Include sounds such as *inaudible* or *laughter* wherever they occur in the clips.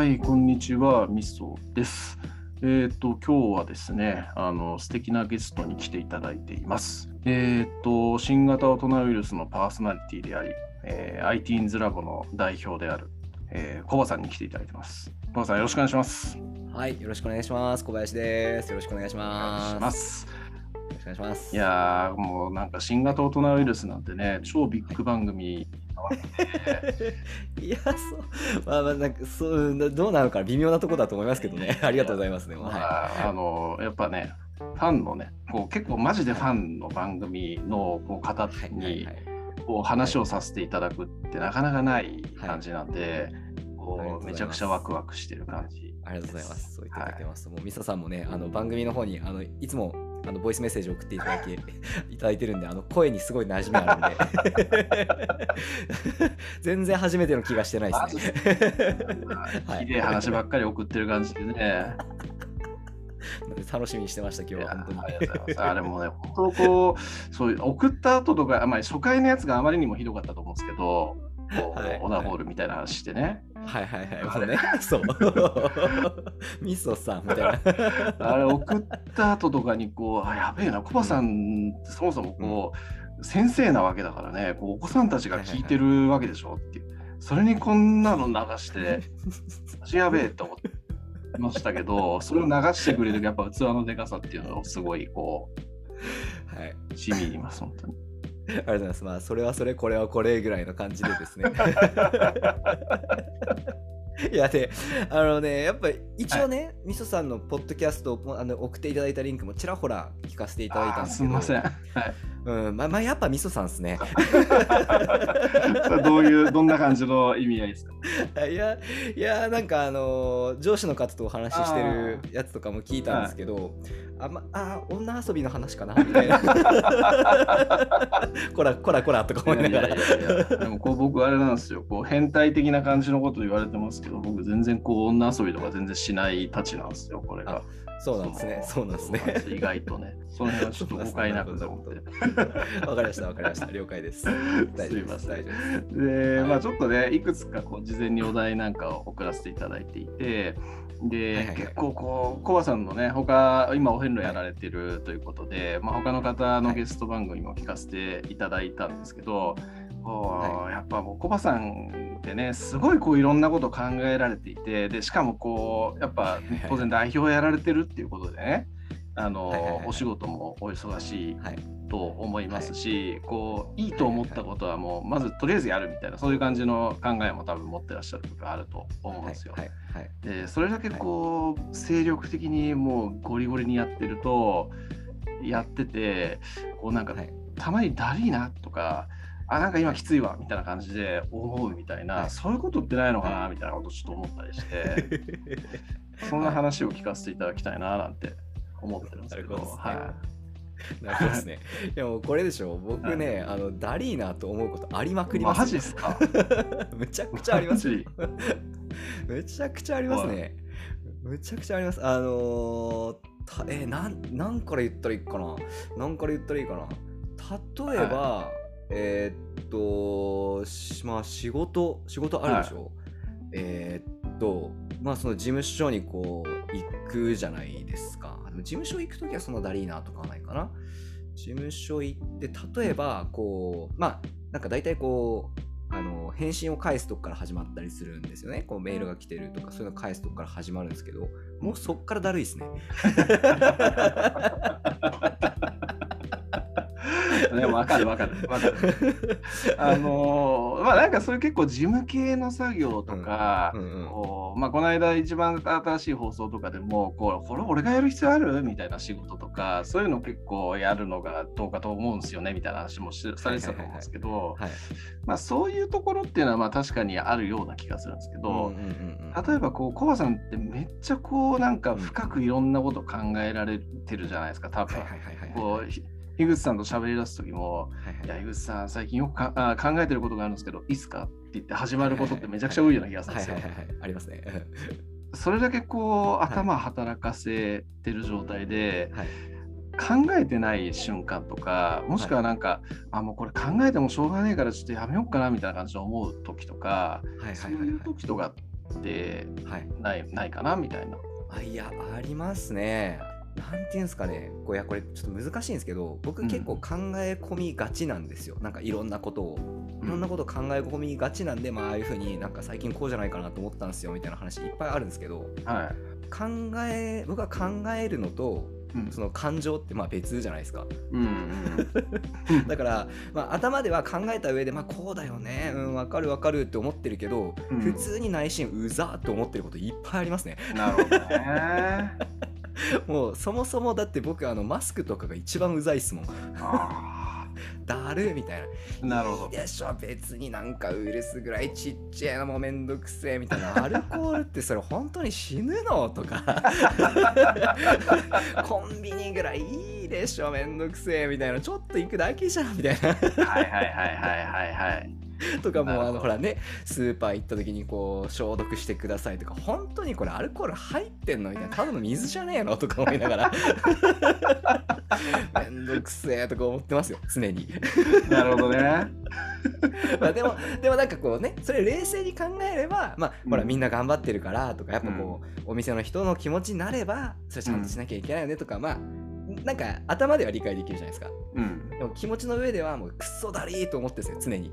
はい、こんにちは、みそです。えっ、と、今日はですね、あの、素敵なゲストに来ていただいています。えっ、と、新型大人ウイルスのパーソナリティであり、えー、IT インズラボの代表である、えー、コバさんに来ていただいてます。コバさん、よろしくお願いします。はい、よろしくお願いします。小林です。よろしくお願いしお願ます。くお願いします。いやー、もうなんか新型大人ウイルスなんてね、超ビッグ番組 *laughs* いや、そう、まあまあ、なんか、そう、などうなのか微妙なとこだと思いますけどね。ありがとうございますね。まはあ、あのやっぱね、ファンのね、こう結構マジでファンの番組のこう方い。はい。はい。にはい。こう話をさせていただくってなかなかない感じなんで、ありがとうこございますうめちゃくちゃワクワクしてる感じ。ありがとうございます。そう言っていただけます。もう、ミサさんもね、あの番組の方に、あの、いつも。あのボイスメッセージを送っていただき *laughs* いただいてるんであの声にすごい馴染みあるんで *laughs* 全然初めての気がしてないですね。*laughs* はい綺麗話ばっかり送ってる感じでね。楽しみにしてました今日は本当に。ありがとうございますあれもね、本当こう、そういう送った後とか、まあ、初回のやつがあまりにもひどかったと思うんですけど、オナホールみたいな話してね。はいはいはい。ね、そう。*laughs* ミソさんみたいな。あれ送った後とかにこう、あやべえな、コバさんってそもそもこう、先生なわけだからね、こうお子さんたちが聞いてるわけでしょっていう。それにこんなの流して、*laughs* 私やべえって思ってましたけど、それを流してくれるやっぱ器のでかさっていうのをすごいこはい。う、しみ入ります、本当に。ありがとうございます。まあ、それはそれ、これはこれぐらいの感じでですね。*laughs* いやであのねやっぱり一応ね、みそさんのポッドキャストをあの送っていただいたリンクもちらほら聞かせていただいたんですけどすみません。はい、うんまあ、まあやっぱみそさんですね。*laughs* どういう、どんな感じの意味合いですか？*laughs* いやいやなんかあの上司の方とお話ししてるやつとかも聞いたんですけどあ、まあ女遊びの話かな？みたいな。*laughs* こらこらこらとか思いながら。いやいやいやでもこう僕あれなんですよ。こう変態的な感じのこと言われてますけど僕全然こう女遊びとか全然しないたちなんですよこれがそうなんですね。そう。なんですね。意外とね。その辺はちょっと誤解なくと思って。*laughs* わかりましたわかりました。了解です。す大丈夫です。大丈夫です。で、はい。まあちょっとねいくつかこう事前にお題なんかを送らせていただいていてで、はいはいはい。結構こうコバさんのね他今お遍路やられてるということで、まあ、他の方のゲスト番組も聞かせていただいたんですけど、こうはやっぱもうコバさんってねすごいこういろんなこと考えられていてでしかもこうやっぱはい。はい当然代表やられてるっていうことでねあの、はいはいはいお仕事もお忙しいはい。と思いますし、こういいと思ったことはもうまずとりあえずやるみたいなそういう感じの考えも多分持ってらっしゃる部分あると思うんですよ。はい。はい。はい。でそれだけこう精力的にもうゴリゴリにやってるとやっててこうなんかはい。たまにだりーなとかあなんか今きついわみたいな感じで思うみたいな、はいそういうことってないのかなみたいなことをちょっと思ったりして *laughs* そんな話を聞かせていただきたいななんて思ってるんですけど。なるほどですねはいなるほどですね。*laughs* でもこれでしょ、僕ね、あのダリーナと思うことありまくりますよ。マジっすか？*laughs* めちゃくちゃあります。めちゃくちゃありますね。めちゃくちゃあります。あのーたえなん、なんから言ったらいいかな？なんから言ったらいいかな？例えば、えーっと、しまあ仕事、仕事あるでしょ？えーっと、まあその事務所にこう行くじゃないですか。事務所行くときはそんなダリーナとかはないかな。事務所行って、例えばこう、まあなんか大体こう、あの返信を返すとこから始まったりするんですよね。こうメールが来てるとかそういうの返すとこから始まるんですけど、もうそっからだるいですね。*laughs* ね、わかるわかるわかる。*laughs* あのーまあなんかそういう結構事務系の作業とか、うんうんこうまあ、この間一番新しい放送とかでもこうこれ俺がやる必要ある？みたいな仕事とかそういうの結構やるのがどうかと思うんですよねみたいな話もしされてたと思うんですけどはい。まあそういうところっていうのはまあ確かにあるような気がするんですけど、うんうんうんうん例えばこうコバさんってめっちゃこうなんか深くいろんなこと考えられてるじゃないですか多分。はいはいはいはいこうひ樋口さんと喋り出す時もはいはい。いや、井口さん、最近よくかあ考えてることがあるんですけど、いいっすかって言って始まることってめちゃくちゃ多いような気がするんですよ。はいはい。はい。はいありますね。それだけこう、い頭働かせてる状態で、はい。考えてない瞬間とか、もしくはなんか、あ、もうこれ考えてもしょうがないからちょっとやめようかなみたいな感じで思う時とか、はいそうはいはい。はいいう時とかっってはい。ないないかなみたいな。あいやありますねなんていうんですかね。こういやこれちょっと難しいんですけど僕うん。結構考え込みがちなんですよ、なんかいろんなことを。いろんなことを考え込みがちなんで、まあああいうふうになんか最近こうじゃないかなと思ったんですよみたいな話いっぱいあるんですけどはい。考え僕は考えるのとうん。その感情ってまあ別じゃないですか。うんうん *laughs* だから、まあ、頭では考えた上で、まあ、こうだよねうん分かる分かるって思ってるけど、うん。普通に内心うざーって思ってることいっぱいありますね。なるほどね。もうそもそもだって僕あのマスクとかが一番うざいっすもん。あだるみたいな。なるほど。いいでしょ別になんかウイルスぐらいちっちゃいのもめんどくせえみたいな。アルコールってそれ本当に死ぬの？とか。*laughs* コンビニぐらいいいでしょめんどくせえみたいな。ちょっと行くだけじゃんみたいな。はいはいはいはいはいはい。*laughs* とかもうあのほらねスーパー行った時にこう消毒してくださいとか本当にこれアルコール入ってんのみたいなただの水じゃねえの？とか思いながら。*laughs* めんどくせえとか思ってますよ常に。なるほどね。*laughs* まあでもでもなんかこうねそれ冷静に考えればまあほらうんみんな頑張ってるからとかやっぱこう、お店の人の気持ちになればそれちゃんとしなきゃいけないよねとか、まあなんか頭では理解できるじゃないですか。うん。でも気持ちの上ではもうクソだりーと思ってですよ常に。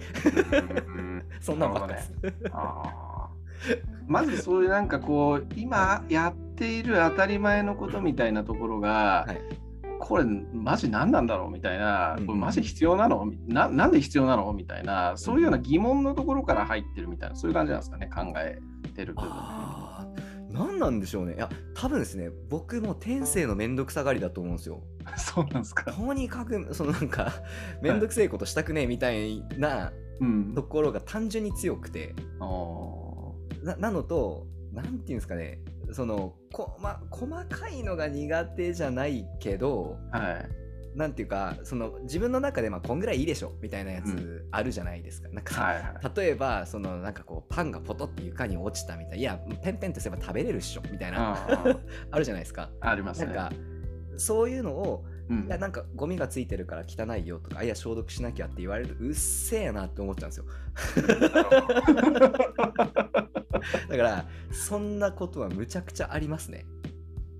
うん *laughs* そんなんばっかです、あー。まずそういうなんかこう今やっている当たり前のことみたいなところが、はい。これマジ何なんだろうみたいな、うんこれマジ必要なの？ななんで必要なの？みたいなそういうような疑問のところから入ってるみたいなそういう感じなんですかね考えてる部分何なんでしょうね。いや多分ですね僕も天性のめんどくさがりだと思うんですよ。*laughs* そうなんですか。とにかくそのなんかめんどくせえことしたくねえみたいなうん。ところが単純に強くて。あー。ななのとなんていうんですかねそのこ、ま、細かいのが苦手じゃないけどはいなんていうかその自分の中でまあこんぐらいいいでしょみたいなやうつあるじゃないですか。なんかはいはい例えばそのなんかこうパンがポトって床に落ちたみたいないやペンペンとすれば食べれるっしょみたいな *laughs* あるじゃないですか。ありますね。なんかそういうのをうんいやなんかゴミがついてるから汚いよとかいや消毒しなきゃって言われるうっせえなって思っちゃうんですよ。*laughs* だからそんなことはむちゃくちゃありますね。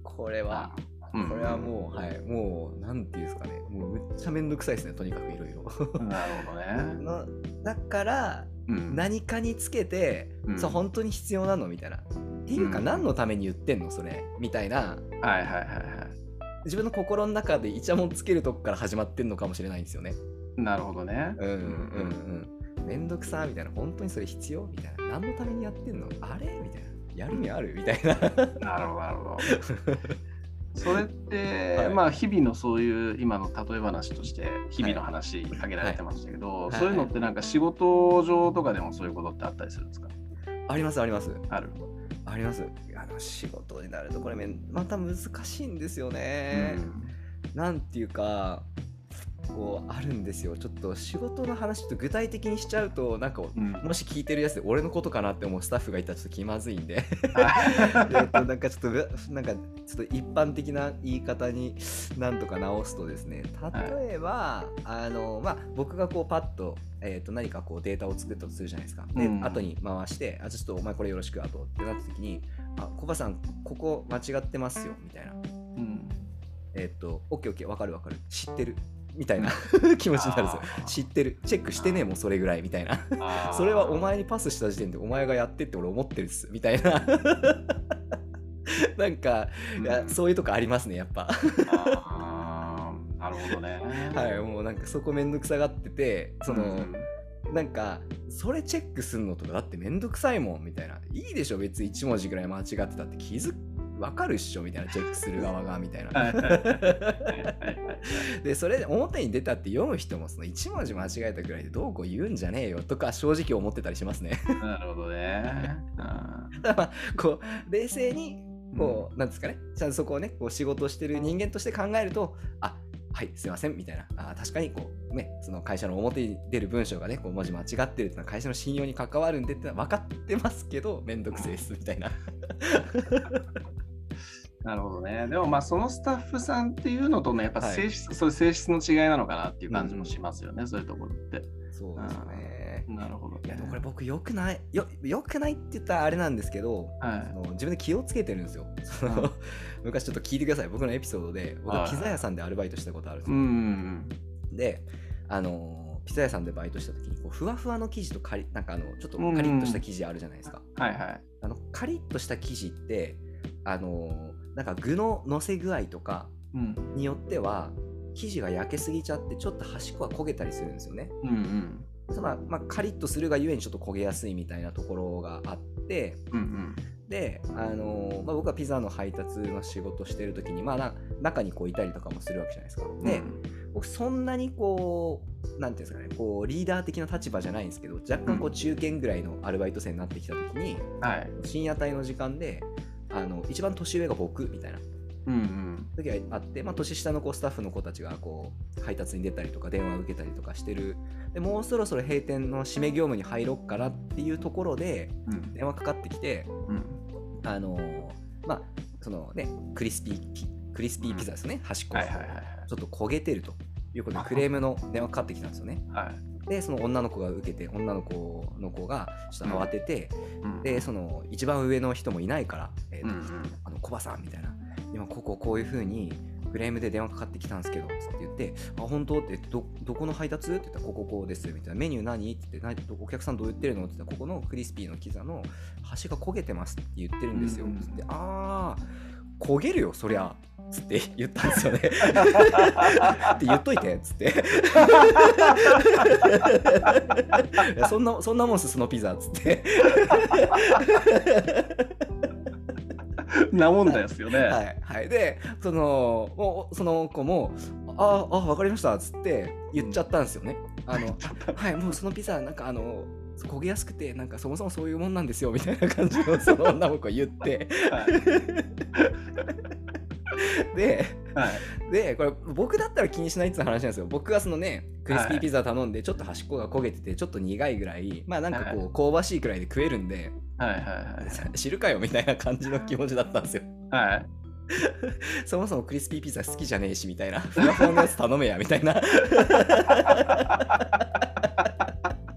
これは。うんこれはもう、はい、もう、なんていうんですかね、もうめっちゃめんどくさいですね、とにかくいろいろ。なるほどね。*laughs* のだから、うん何かにつけて、うんそう、本当に必要なのみたいな。っていうか、うん何のために言ってんのそれ？みたいな、はいはいはいはい。自分の心の中でイチャモンつけるとこから始まってんのかもしれないんですよね。なるほどね。うんうんうんうん。めんどくさみたいな、本当にそれ必要？みたいな。何のためにやってんの？あれ？みたいな。やる意味ある？みたいな。なるほどなるほど。*laughs* それって、はいまあ日々のそういう今の例え話として日々の話挙げられてましたけど、はいそういうのってなんか仕事上とかでもそういうことってあったりするんですか？ありますあります。ある？あります。あの仕事になるとこれまた難しいんですよね。なんていうかこうあるんですよ。ちょっと仕事の話と具体的にしちゃうとなんかうん。もし聞いてるやつで俺のことかなって思うスタッフがいたらちょっと気まずいんでは *laughs* えっとなんかちょっとぶなんかちょっと一般的な言い方になんとか直すとですね例えば、あのまあ僕がこうパッと,、えー、と何かこうデータを作ったとするじゃないですかで、うん後に回してあちょっとお前これよろしくあとってなった時にあコバさんここ間違ってますよみたいなうん。えっ、と、オッケーオッケー、わかるわかる、知ってる。みたいな *laughs* 気持ちになるんですよ。知ってる。チェックしてねえもん、それぐらい。みたいな。それはお前にパスした時点でお前がやってって俺思ってるっす。みたいな。*laughs* なんか、いやうんそういうとこありますね、やっぱ。なるほどね。*laughs* はい、もうなんかそこめんどくさがってて、その、うんなんか、それチェックすんのとかだってめんどくさいもん、みたいな。いいでしょ、別に1文字ぐらい間違ってたって気づわかるっしょみたいなチェックする側がみたいな。*laughs* でそれで表に出たって読む人もその1文字間違えたぐらいでどうこう言うんじゃねえよとか正直思ってたりしますね。なるほどね。*laughs* ただまあこう冷静にこう、なんですかね。ちゃんとそこをねこう仕事をしてる人間として考えるとあはいすいませんみたいな。あ確かにこうねその会社の表に出る文章がねこう文字間違ってるっていうのは会社の信用に関わるんでってのは分かってますけどめんどくせえですみたいな *laughs* なるほどね。でもまあそのスタッフさんっていうのとね、やっぱはい性質、そういう性質の違いなのかなっていう感じもしますよね、そういうところって。そうですよねなるほど、ね。いやでもこれ僕よくないよよくないって言ったらあれなんですけど、はいその自分で気をつけてるんですよ。*laughs* 昔ちょっと聞いてください僕のエピソードで僕ははいピザ屋さんでアルバイトしたことあるんですうよ。ん。であのーピザ屋さんでバイトした時にこうふわふわの生地とカリなんかあのちょっとカリッとした生地あるじゃないですか。はいはい。あのカリッとした生地ってあのーなんか具の乗せ具合とかうん。によっては生地が焼けすぎちゃってちょっと端っこが焦げたりするんですよね。うんうん。そのまあ、カリッとするがゆえにちょっと焦げやすいみたいなところがあってうんうん。で、あのーまあ、僕はピザの配達の仕事してる時に、まあ、な中にこういたりとかもするわけじゃないですか。で、僕そんなにこうなんていうんですかねこうリーダー的な立場じゃないんですけど若干こう中堅ぐらいのアルバイト生になってきた時に、はい。深夜帯の時間であの一番年上が僕みたいな。うんうん。時があって、まあ、年下のこうスタッフの子たちがこう配達に出たりとか電話を受けたりとかしてる。でもうそろそろ閉店の締め業務に入ろうかなっていうところでうん。電話かかってきてうん。あのーまあそのねクリスピーピクリスピーピザですね、端っこがはいはいはいちょっと焦げてるということでクレームの電話かかってきたんですよね。はい。でその女の子が受けて女の子の子がちょっと慌てて、うんでその一番上の人もいないから「えーとうんうんあのコバさん」みたいな「今こここういう風にクレームで電話かかってきたんですけど」つって言って「あ本当?」ってど「どこの配達?」って言ったら「こここうです」みたいな「メニュー何?」って言ってな「お客さんどう言ってるの?」って言ったら「ここのクリスピーのピザの端が焦げてます」って言ってるんですようんうんつって「ああ焦げるよそりゃ」つって言ったんですよね。*laughs* って言っといてっつって *laughs* そんなそんなもんすそのピザっつってなもんですよね。はいはいでそのもうその子も「ああ分かりました」っつって言っちゃったんですよね。あの *laughs* はいもうそのピザなんかあの焦げやすくてなんかそもそもそういうもんなんですよみたいな感じのその女の子が言って。ではい。でこれ僕だったら気にしないって話なんですよ。僕がそのねクリスピーピザ頼んでちょっと端っこが焦げててちょっと苦いぐらいまあなんかこう香ばしいくらいで食えるんではいはい *laughs* 知るかよみたいな感じの気持ちだったんですよ。はい。はい。そもそもクリスピーピザ好きじゃねえしみたいな。ふわふわのやつ頼めやみたいな *laughs*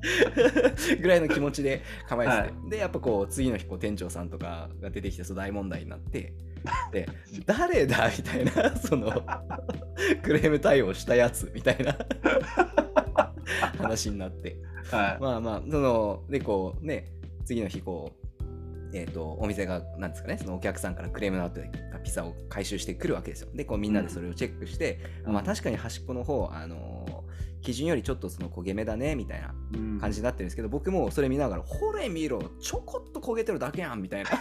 *laughs* ぐらいの気持ちで構えてて、はでやっぱこう次の日こう店長さんとかが出てきてそう大問題になって。*laughs* で誰だみたいなそのクレーム対応したやつみたいな。話になって。はい。まあまあそのでこうね次の日こうえー、とお店がなんですかねそのお客さんからクレームのあってピザを回収してくるわけですよ。でこうみんなでそれをチェックして、うん。まあ、確かに端っこの方、あのー基準よりちょっとその焦げ目だねみたいなうん。感じになってるんですけど、僕もそれ見ながら「ほれ見ろちょこっと焦げてるだけやん」みたいな「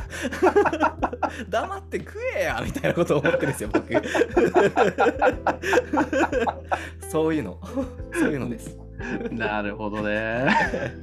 *laughs* 黙って食えや」みたいなことを思ってるんですよ僕。*laughs* そういうの。そういうのです。なるほどね。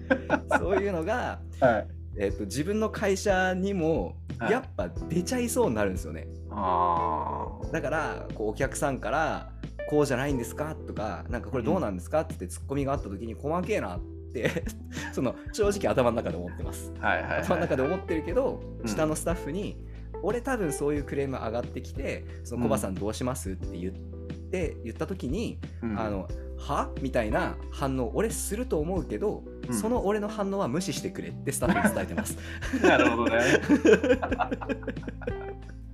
*laughs* そういうのがはい。えー、と自分の会社にもはい。やっぱ出ちゃいそうになるんですよね、あだからこうお客さんから「こうじゃないんですか?」とか「なんかこれどうなんですか?」ってツッコミがあった時に細けえなって *laughs* その正直頭の中で思ってますあ。はいはいはい。頭の中で思ってるけどうん下のスタッフに「俺多分そういうクレーム上がってきてそのコバさんどうします?」って言って言った時にうんあのは？みたいな反応俺すると思うけど、うんその俺の反応は無視してくれってスタッフに伝えてます。*laughs* なるほどね。*laughs*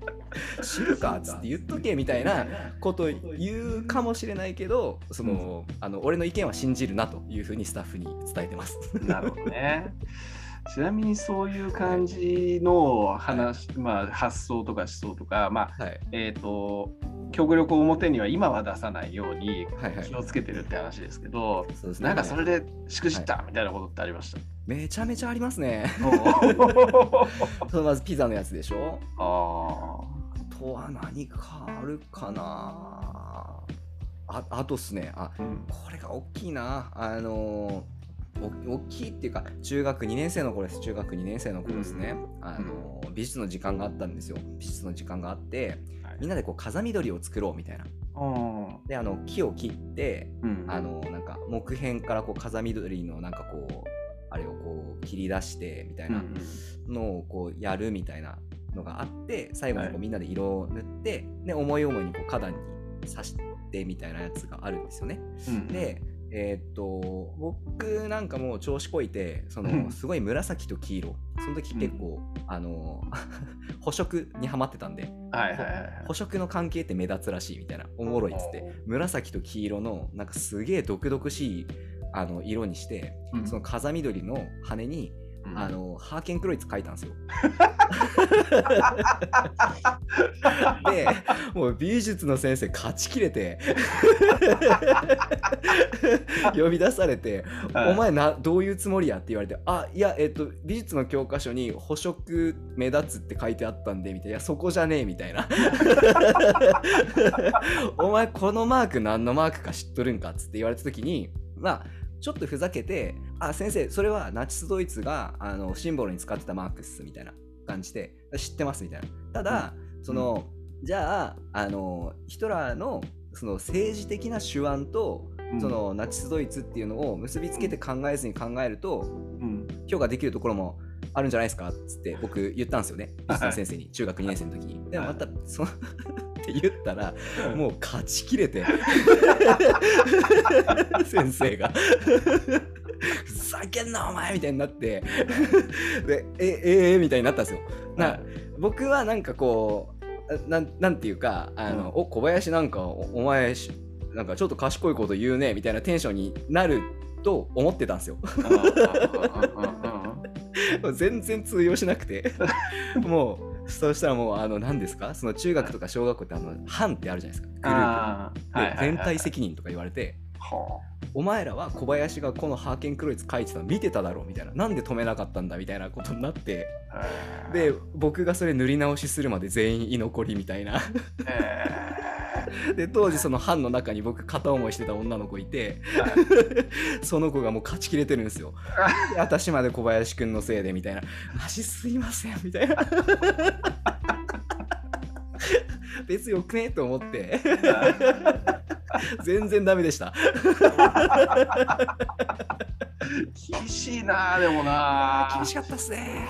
*laughs* 知るかっつって言っとけみたいなこと言うかもしれないけどその、あの俺の意見は信じるなというふうにスタッフに伝えてます。なるほどね。*laughs* ちなみにそういう感じの話、まあ、発想とか思想とか、まあはいえー、と極力表には今は出さないようにはいはい気をつけてるって話ですけど、そうですねなんかそれでしくじったみたいなことってありました？めちゃめちゃありますね。*laughs* まずピザのやつでしょ？ああとは何かあるかな？ああとっすね。あーうん。これが大きいな。あのお大きいっていうか中学2年生の頃です。中学2年生の頃ですね、あの美術の時間があったんですよ。美術の時間があってはい。みんなでこう風見鶏を作ろうみたいな。あであの木を切ってーうん。あのなんか木片からこう風見鶏のなんかこう切り出してみたいうんうなん。のをこうやるみたいなのがあって最後にこはい。うみんなで色を塗って、で思い思いにこう花壇に刺してみたいなやつがあるんですよね。うんで、えーっと僕なんかもう調子こいてそのすごい紫と黄色。その時結構、あの *laughs* 補色にはまってたんではいはいはい補色の関係って目立つらしいみたいな。おもろいっつって。紫と黄色のなんかすげえ毒々しいあの色にして、うんその風緑の羽に、うんあのハーケンクロイツ書いたんですよ。*laughs* でもう美術の先生勝ちきれて *laughs* 呼び出されて「はいお前などういうつもりや?」って言われて「あいやえっと美術の教科書に補色目立つって書いてあったんで」みたいな「いやそこじゃねえ」みたいな「*laughs* お前このマーク何のマークか知っとるんか?」っつって言われた時にまあちょっとふざけて「あ先生それはナチスドイツがあのシンボルに使ってたマークっす」みたいな感じで「知ってます」みたいな。ただ、そのじゃああのヒトラーのその政治的な手腕と、うん。そのナチスドイツっていうのを結びつけて考えずに考えるとうん。評価できるところもあるんじゃないですかっつって僕言ったんですよね。*laughs* 美術の先生に中学2年生の時に。でもまたそって言ったらもう勝ちきれて。*laughs* 先生が。ふざけんなお前みたいになって。でえええみたいになったんですよ。な僕はなんかこうなんなんていうかあの、うん。お小林なんかおお前しなんかちょっと賢いこと言うねみたいなテンションになると思ってたんですよ。*laughs* 全然通用しなくて。*laughs* もうそうしたらもうあの何ですか？その中学とか小学校ってあの班ってあるじゃないですか。グルーあプで全体責任とか言われてはお前らは小林がこのハーケンクロイツ書いてたの見てただろうみたいな。なんで止めなかったんだみたいなことになって。あで僕がそれ塗り直しするまで全員居残りみたいな。えで当時その班の中に僕片思いしてた女の子いて。その子がもう勝ちきれてるんですよ。で *laughs* 私まで小林くんのせいでみたいな。マジすいませんみたいな。*laughs* 別よくねと思って *laughs* *laughs* 全然ダメでした。厳しいなでもな。厳しかったっすね。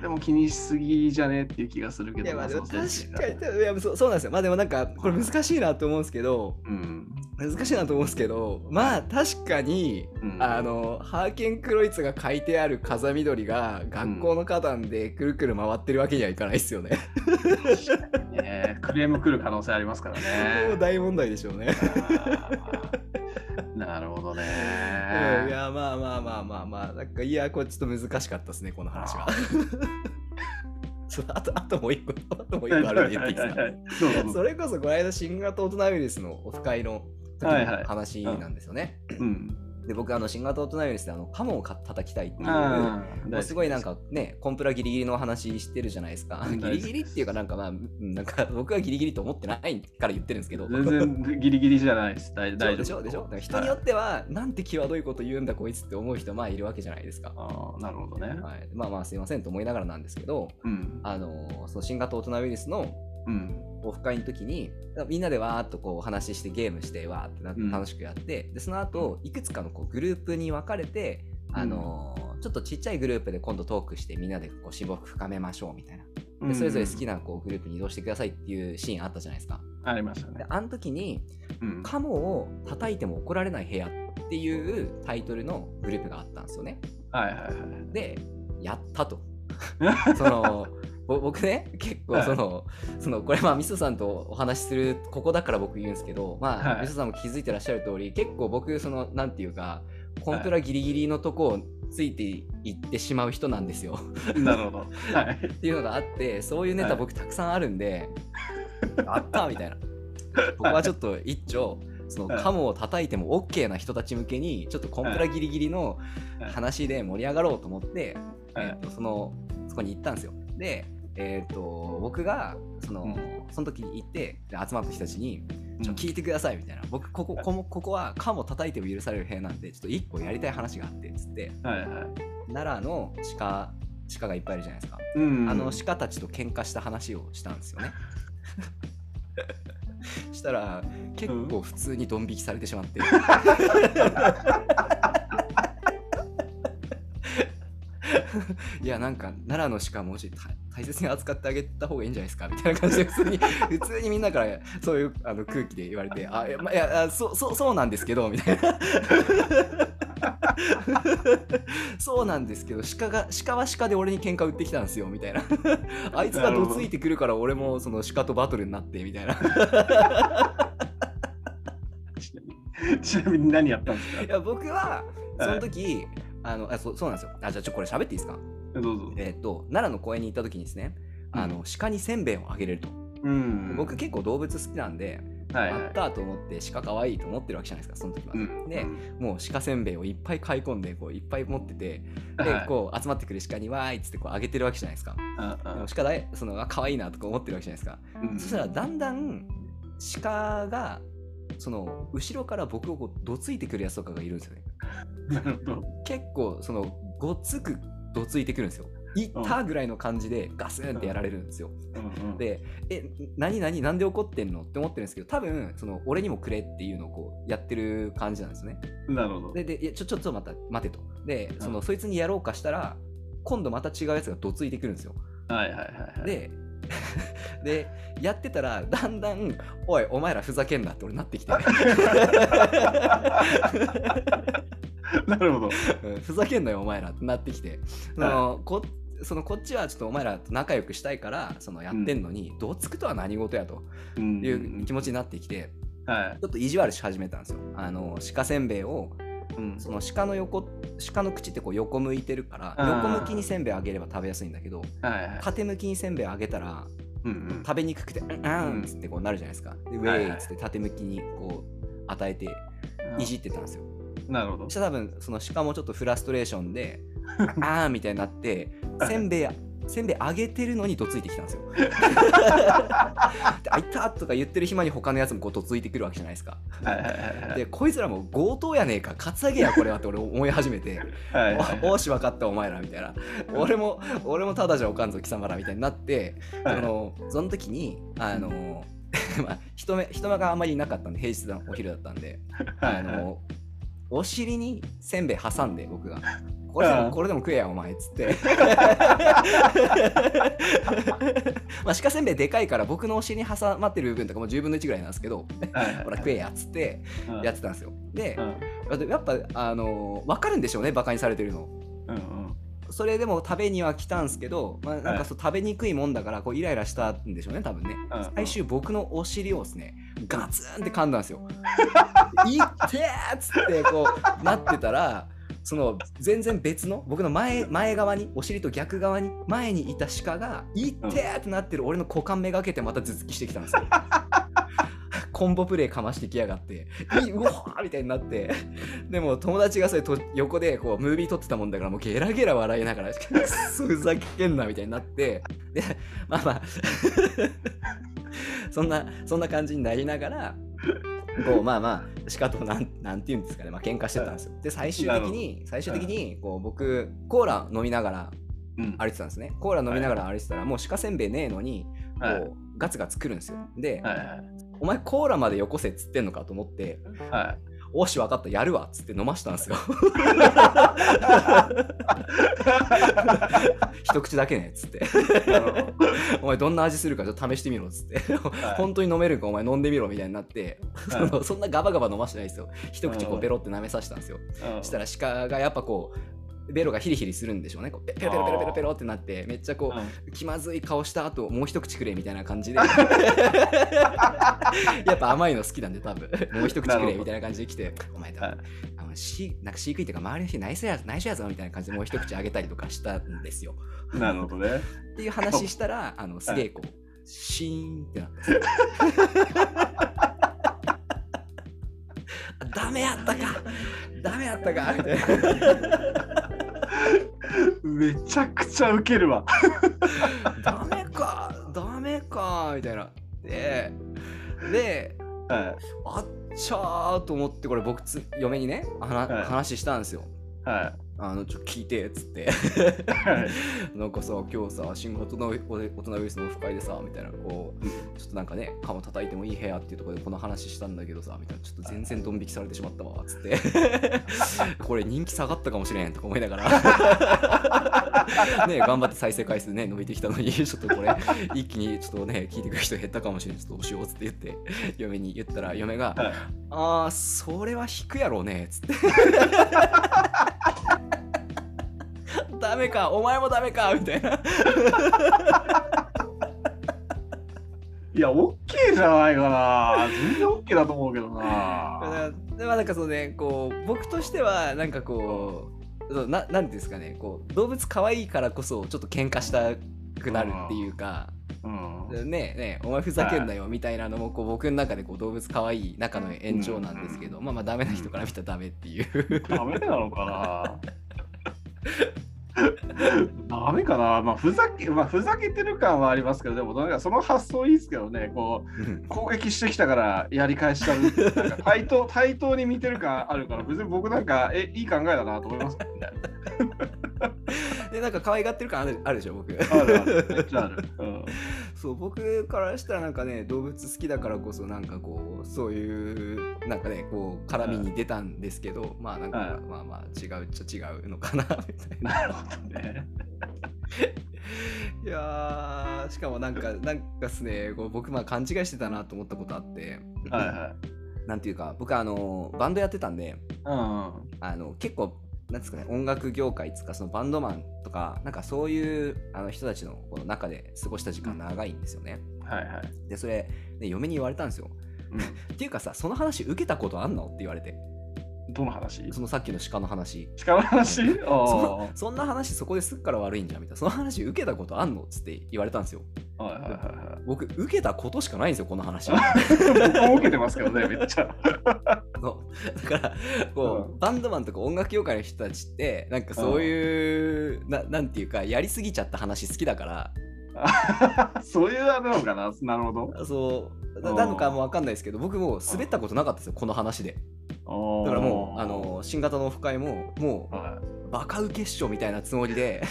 でも気にしすぎじゃねっていう気がするけど。ないやまあ確かに。いやそうそうなんですよ。まあでもなんかこれ難しいなと思うんですけどうん難しいなと思うんですけどまあ確かにうん。あのハーケンクロイツが書いてある風緑が学校の花壇でくるくる回ってるわけにはいかないですよね。ね。クレーム来る可能性ありますからね。大問題でしょうね。なるほどね。うんいやまあまあまあまあまあなんかいやこれちょっと難しかったですねこの話は。あ *laughs* とあともう一個あともう一個あるんで言っていいですかそれこそこの間新型オトナウイルスのオフ会の話なんですよね。うん。で僕あの新型オトナウイルスであのカモをか叩きたいっていう。うすごいなんかね、コンプラギリギリの話してるじゃないですか。うんギリギリっていうかなんかまあ、うんなんか僕はギリギリと思ってないから言ってるんですけど。全然ギリギリじゃないです。大大丈夫。でしょでしょ。人によっては、なんて際どいこと言うんだこいつって思う人まあいるわけじゃないですか。ああなるほどね。はい、まあまあすいませんと思いながらなんですけど、うん。あのその新型オトナウイルスのうんオフ会の時にみんなでわーっとこう話してゲームしてわーって楽しくやって、でその後いくつかのこうグループに分かれて、あのーちょっとちっちゃいグループで今度トークしてみんなでこう親睦深めましょうみたいな。でそれぞれ好きなこうグループに移動してくださいっていうシーンあったじゃないですか。ありましたね。であの時にうん「カモを叩いても怒られない部屋」っていうタイトルのグループがあったんですよね。はいはいはいでやったと。*laughs* そのぼ僕ね結構その,、そのこれまあみそさんとお話しするここだから僕言うんですけどまあ、はい。みそさんも気づいてらっしゃる通り結構僕そのなんていうかコンプラギリギリのとこをついていってしまう人なんですよ。なるほど。はい。っていうのがあってそういうネはい。タ僕たくさんあるんで、*laughs* あったみたいな。僕はちょっと一丁そのはい。カモを叩いても OK な人たち向けにちょっとコンプラギリギリのはい。話で盛り上がろうと思って、はい。えーとそのそこに行ったんですよ。で、えー、と僕がその,、うん。その時に行ってで集まった人たちに「ちょうん聞いてください」みたいな。僕ここはいここここはカモ叩いても許される部屋なんでちょっと一個やりたい話があってっつって。はいはい。奈良の鹿鹿がいっぱいいるじゃないですか。うんあの鹿たちと喧嘩した話をしたんですよね。*laughs* したら結構普通にドン引きされてしまって、*laughs* *laughs* いやなんか奈良の鹿もうちょい大切に扱ってあげた方がいいんじゃないですかみたいな感じで普通に *laughs* 普通にみんなからそういうあの空気で言われてあいや,、まあ、いやそうそうそうなんですけどみたいな。そうなんですけど *laughs* 鹿が鹿は鹿で俺に喧嘩売ってきたんですよみたいな。あいつがどついてくるから俺もその鹿とバトルになってみたいな。ちなみに何やったんですか？いや僕はその時、あのあそそうなんですよ。あじゃあちょっとこれ喋っていいですか？どうぞ。えっ、と奈良の公園に行った時にですねあの、鹿にせんべいをあげれると、うん。僕結構動物好きなんで、はいはい。あったと思って鹿可愛いと思ってるわけじゃないですかその時は、うん。でもう鹿せんべいをいっぱい買い込んでこういっぱい持っててではい。こう集まってくる鹿にわーいっつってこうあげてるわけじゃないですか。うんでも鹿だいそのあ可愛いなとか思ってるわけじゃないですか、うん。そしたらだんだん鹿がその後ろから僕をこうどついてくるやつとかがいるんですよねなるほど。結構そのごっつくどついてくるんですよ。いったぐらいの感じでガスンってやられるんですよ。うん。うん、でえ何何なんで怒ってんのって思ってるんですけど多分その俺にもくれっていうのをこうやってる感じなんですね。なるほど。ででちょちょっと待った待てと。でその、そいつにやろうかしたら今度また違うやつがどついてくるんですよ。はいはいはいはい。で *laughs* でやってたらだんだん「おいお前らふざけんな」って俺なってきて *laughs* *laughs* なるほど。うんふざけんなよお前らってなってきてそのこそのこっちはちょっとお前らと仲良くしたいからそのやってんのに、どつくとは何事やとうんいう気持ちになってきて、はい。ちょっと意地悪し始めたんですよ。あの鹿せんべいをうんその鹿の横鹿の口ってこう横向いてるから横向きにせんべいあげれば食べやすいんだけどはいはい。縦向きにせんべいあげたらうんうん食べにくくて「うんうん」っつってこうなるじゃないですか。でウェーイっつって縦向きにこう与えていじってたんですよ。なるほどそし。たら多分その鹿もちょっとフラストレーションで「*laughs* あー」みたいになってせんべいせんべいあげてるのにどついてきたんですよ。*laughs* であいたとか言ってる暇に他のやつもこうどついてくるわけじゃないですか。でこいつらも強盗やねえかカツアゲやこれはって俺思い始めてお *laughs* おし分かったお前らみたいな俺も俺もただじゃおかんぞ貴様らみたいになってはいそのその時にあのまあ人目人目があんまりいなかったんで平日のお昼だったんであのお尻にせんべい挟んで僕が。これでうん。もこれでも食えやお前っつって。*laughs* まあ鹿せんべいでかいから僕のお尻に挟まってる部分とかも10分の1ぐらいなんですけどほら食えやっつってうん。やってたんですよ。でうん。やっぱあの分かるんでしょうねバカにされてるの。うんうん。それでも食べには来たんですけど、まあ、なんはい。かそう食べにくいもんだからこうイライラしたんでしょうね多分ね。最終僕のお尻をですねガツンって噛んだんですよ。*laughs* いってーっつってこうなってたらその全然別の僕の前前側にお尻と逆側に前にいた鹿がいってーってなってる俺の股間めがけてまた頭突きしてきたんですよ *laughs* コンボプレイかましてきやがって *laughs* いうわーみたいになって。でも友達がそれと横でこうムービー撮ってたもんだからもうゲラゲラ笑いながらくっそふざけんなみたいになって。でまあまあ。*laughs* そんなそんな感じになりながらこうまあまあ鹿となんなんていうんですかね。まあ喧嘩してたんですよ。で最終的に最終的にこう僕コーラ飲みながらうん。歩いてたんですね。コーラ飲みながら歩いてたらもう鹿せんべいねえのにこはい。うガツガツ来るんですよ。でお前コーラまでよこせっつってんのかと思ってはい。おし分かったやるわっつって飲ましたんですよ。*laughs* 一口だけねっつって。お前どんな味するかちょっと試してみろっつって。はい。本当に飲めるかお前飲んでみろみたいになって、はい。そ *laughs* のそんなガバガバ飲ましてないですよ。一口こううん。ペロって舐めさせたんですよ。うん。したら鹿がやっぱこうベロがヒリヒリするんでしょうね。こうペペロペロペロペロペロってなってめっちゃこう気まずい顔した後もう一口くれみたいな感じで。*laughs* やっぱ甘いの好きなんで多分。もう一口くれみたいな感じで来てお前多分、はい。あのしなんか飼育員とか周りの人内緒や内緒やぞみたいな感じでもう一口あげたりとかしたんですよ。うんなるほどね。っていう話したらあのすげえこうシーンってなった *laughs* ダメやったか。ダメやったか。みたいなめちゃくちゃウケるわ。ダメかダメかみたいな。でではあっちゃーと思ってこれ僕つ嫁にね話,、はい。話したんですよ。い。はあのちょっと聞いてっつってなんかさ今日さ新型の大人ウイルスのオフ会でさみたいなこううんちょっとなんかね顔叩いてもいい部屋っていうところでこの話したんだけどさみたいなちょっと全然ドン引きされてしまったわっつってこれ人気下がったかもしれんとか思いながらね、頑張って再生回数ね、伸びてきたのに、ちょっとこれ、一気にちょっとね、聞いてくる人減ったかもしれない。ちょっと押しようっつって言って、嫁に言ったら、嫁が、はいああ、それは引くやろうね、つって。*laughs* ダメか、お前もダメか、みたいな。いや、OK じゃないかな。全然 OK だと思うけどな。*laughs* でまあなんかそうねこう僕としてはなんかこうそうななんていうんですかねこう動物可愛いからこそちょっと喧嘩したくなるっていうか、うん。ねえねえお前ふざけんなよみたいなのもこう僕の中でこう動物可愛い中の延長なんですけど、まあまあダメな人から見たらダメっていうダメなのかな。*laughs* ダメかな。まあ、ふざけ、まあ、ふざけてる感はありますけど、でも、なんかその発想いいですけどね、こう、攻撃してきたからやり返したるなんか *laughs* 対等対等に見てる感あるから別に僕なんかえいい考えだなと思いますけどね。*laughs* でなんか可愛がってる感あるあるでしょ僕あるあるめっちゃある。うん *laughs* そう僕からしたらなんかね動物好きだからこそなんかこうそういうなんかねこう絡みに出たんですけど、まあなんか、はいまあまあ違うっちゃ違うのかなみたいな *laughs* なるほどね。いやーしかもなんかなんかっすねこう僕まあ勘違いしてたなと思ったことあってはいはい。なんていうか僕あのバンドやってたんでうんうん。あの結構なんですかね音楽業界つかそのバンドマンとかなんかそういうあの人たちのこの中で過ごした時間長いんですよね。はいはい。でそれで嫁に言われたんですよ。うん *laughs* っていうかさその話受けたことあんの？って言われてどの話？そのさっきの鹿の話。鹿の話？そあそんな話そこですっから悪いんじゃんみたいなその話受けたことあんのっつって言われたんですよ。あ。はいはいはいはい。僕受けたことしかないんですよこの話。僕も受けてますけどね、*laughs* めっちゃ。そうだからこう、バンドマンとか音楽業界の人たちってなんかそういう、ななんていうかやりすぎちゃった話好きだから *laughs* そういうあれなのかな？なるほど。そうなのかもわかんないですけど僕もう滑ったことなかったですよこの話でだからもうあの新型のオフ会ももはうバカウケっしょみたいなつもりで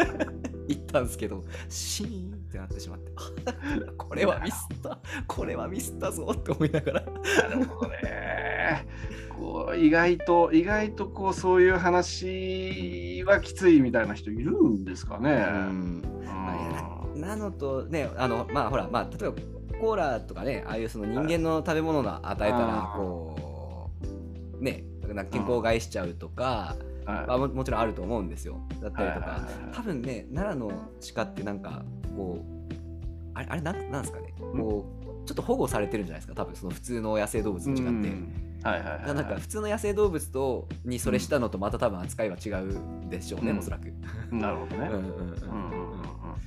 *laughs* 行ったんですけどシーンってなってしまって。あ *laughs* これはミスった。これはミスったぞって思いながら。い、なるほどね。こう意外と意外とこうそういう話はきついみたいな人いるんですかね。うん。うん。なのとねあのまあほらまあ例えばコーラとかねああいうその人間の食べ物が与えたらこうねなんか健康を害しちゃうとか、はい。まあ、ももちろんあると思うんですよ。だったりとか。多分ね奈良の鹿ってなんかこうあれあれなんなんですかね。こうちょっと保護されてるんじゃないですか多分その普通の野生動物と違って。うん。はいはいはいはい。なんか普通の野生動物とにそれしたのとまた多分扱いは違うでしょうね、うん。おそらく。なるほどね。*laughs* うんうんうん。うんうんうんうん。は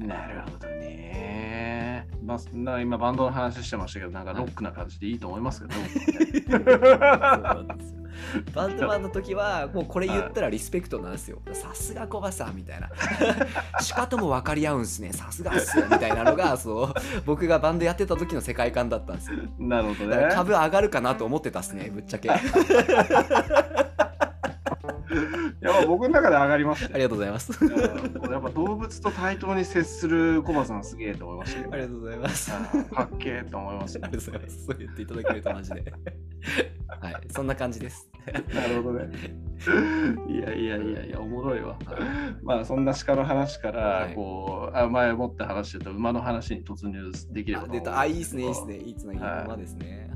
い。なるほどね。まあ、な今バンドの話してましたけど、なんかロックな感じでいいと思いますけど、*laughs* バンドマンの時はもうこれ言ったらリスペクトなんですよ。さすがコバさんみたいな。しかとも分かり合うんすね。さすがっすよみたいなのが *laughs* そう僕がバンドやってた時の世界観だったんですよ。なるほどね。株上がるかなと思ってたっすね、ぶっちゃけ。*laughs* あいやまあ僕の中で上がりましたよ。りがとうございます。うんやっぱ動物と対等に接するコバさんすげえと思いましたけど。ありがとうございます。うんかっけえと思いましたありがとうございます。そう言っていただけるとマジで。*laughs* はい、そんな感じです。なるほどね。*laughs* いやいやいやいや、おもろいわ。まあそんな鹿の話から、はいこう、あ前もって話してた馬の話に突入できればと思うんあ出た。あ、いいっすね、いいっですね。いいつなぎはい馬ですね。